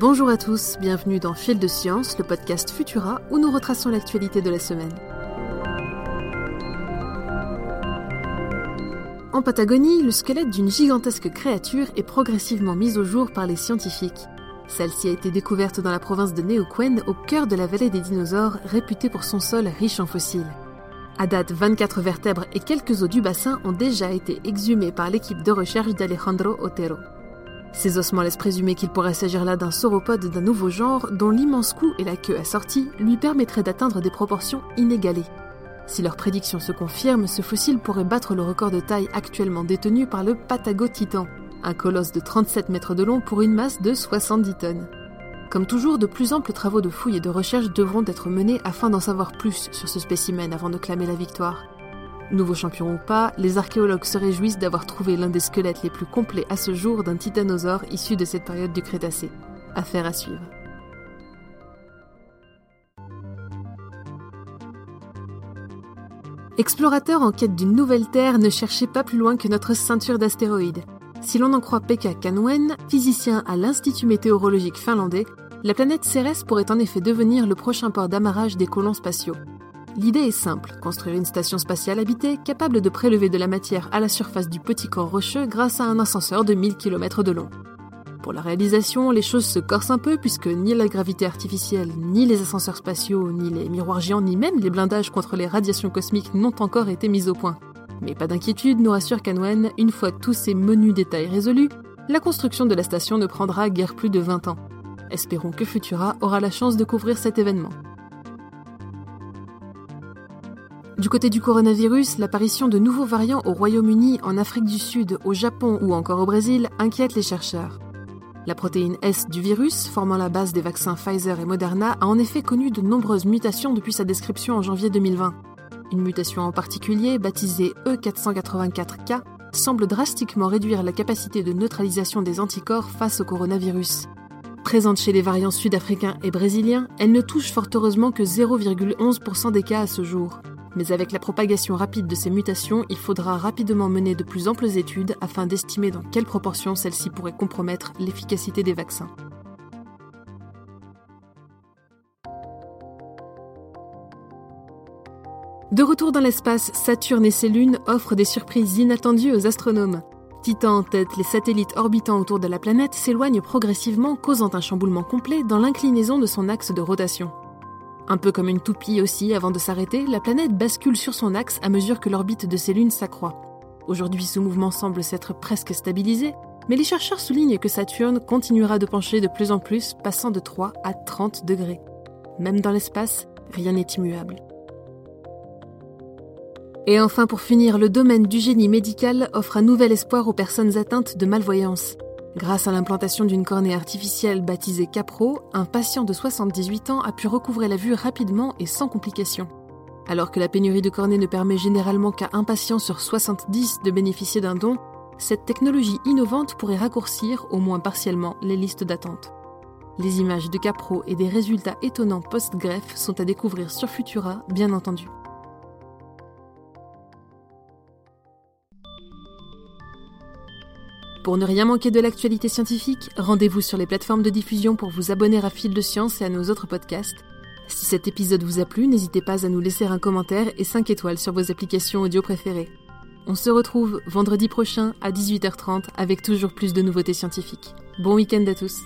Bonjour à tous, bienvenue dans Fil de Science, le podcast Futura où nous retraçons l'actualité de la semaine. En Patagonie, le squelette d'une gigantesque créature est progressivement mis au jour par les scientifiques. Celle-ci a été découverte dans la province de Neuquén, au cœur de la vallée des dinosaures, réputée pour son sol riche en fossiles. À date, 24 vertèbres et quelques os du bassin ont déjà été exhumés par l'équipe de recherche d'Alejandro Otero. Ces ossements laissent présumer qu'il pourrait s'agir là d'un sauropode d'un nouveau genre dont l'immense cou et la queue assortie lui permettraient d'atteindre des proportions inégalées. Si leur prédiction se confirme, ce fossile pourrait battre le record de taille actuellement détenu par le Patagotitan, un colosse de 37 mètres de long pour une masse de 70 tonnes. Comme toujours, de plus amples travaux de fouilles et de recherche devront être menés afin d'en savoir plus sur ce spécimen avant de clamer la victoire. Nouveau champion ou pas, les archéologues se réjouissent d'avoir trouvé l'un des squelettes les plus complets à ce jour d'un titanosaure issu de cette période du Crétacé. Affaire à suivre. Explorateurs en quête d'une nouvelle Terre, ne cherchez pas plus loin que notre ceinture d'astéroïdes. Si l'on en croit Pekka Kanwen, physicien à l'Institut météorologique finlandais, la planète Cérès pourrait en effet devenir le prochain port d'amarrage des colons spatiaux. L'idée est simple, construire une station spatiale habitée capable de prélever de la matière à la surface du petit corps rocheux grâce à un ascenseur de 1000 km de long. Pour la réalisation, les choses se corsent un peu puisque ni la gravité artificielle, ni les ascenseurs spatiaux, ni les miroirs géants, ni même les blindages contre les radiations cosmiques n'ont encore été mis au point. Mais pas d'inquiétude, nous rassure Canwen, une fois tous ces menus détails résolus, la construction de la station ne prendra guère plus de 20 ans. Espérons que Futura aura la chance de couvrir cet événement. Du côté du coronavirus, l'apparition de nouveaux variants au Royaume-Uni, en Afrique du Sud, au Japon ou encore au Brésil inquiète les chercheurs. La protéine S du virus, formant la base des vaccins Pfizer et Moderna, a en effet connu de nombreuses mutations depuis sa description en janvier 2020. Une mutation en particulier, baptisée E484K, semble drastiquement réduire la capacité de neutralisation des anticorps face au coronavirus. Présente chez les variants sud-africains et brésiliens, elle ne touche fort heureusement que 0,11% des cas à ce jour. Mais avec la propagation rapide de ces mutations, il faudra rapidement mener de plus amples études afin d'estimer dans quelle proportion celles-ci pourraient compromettre l'efficacité des vaccins. De retour dans l'espace, Saturne et ses lunes offrent des surprises inattendues aux astronomes. Titan en tête, les satellites orbitant autour de la planète s'éloignent progressivement, causant un chamboulement complet dans l'inclinaison de son axe de rotation. Un peu comme une toupie aussi, avant de s'arrêter, la planète bascule sur son axe à mesure que l'orbite de ses lunes s'accroît. Aujourd'hui, ce mouvement semble s'être presque stabilisé, mais les chercheurs soulignent que Saturne continuera de pencher de plus en plus, passant de 3 à 30 degrés. Même dans l'espace, rien n'est immuable. Et enfin, pour finir, le domaine du génie médical offre un nouvel espoir aux personnes atteintes de malvoyance. Grâce à l'implantation d'une cornée artificielle baptisée Capro, un patient de 78 ans a pu recouvrer la vue rapidement et sans complications. Alors que la pénurie de cornées ne permet généralement qu'à un patient sur 70 de bénéficier d'un don, cette technologie innovante pourrait raccourcir, au moins partiellement, les listes d'attente. Les images de Capro et des résultats étonnants post-greffe sont à découvrir sur Futura, bien entendu. Pour ne rien manquer de l'actualité scientifique, rendez-vous sur les plateformes de diffusion pour vous abonner à Fil de Science et à nos autres podcasts. Si cet épisode vous a plu, n'hésitez pas à nous laisser un commentaire et 5 étoiles sur vos applications audio préférées. On se retrouve vendredi prochain à 18h30 avec toujours plus de nouveautés scientifiques. Bon week-end à tous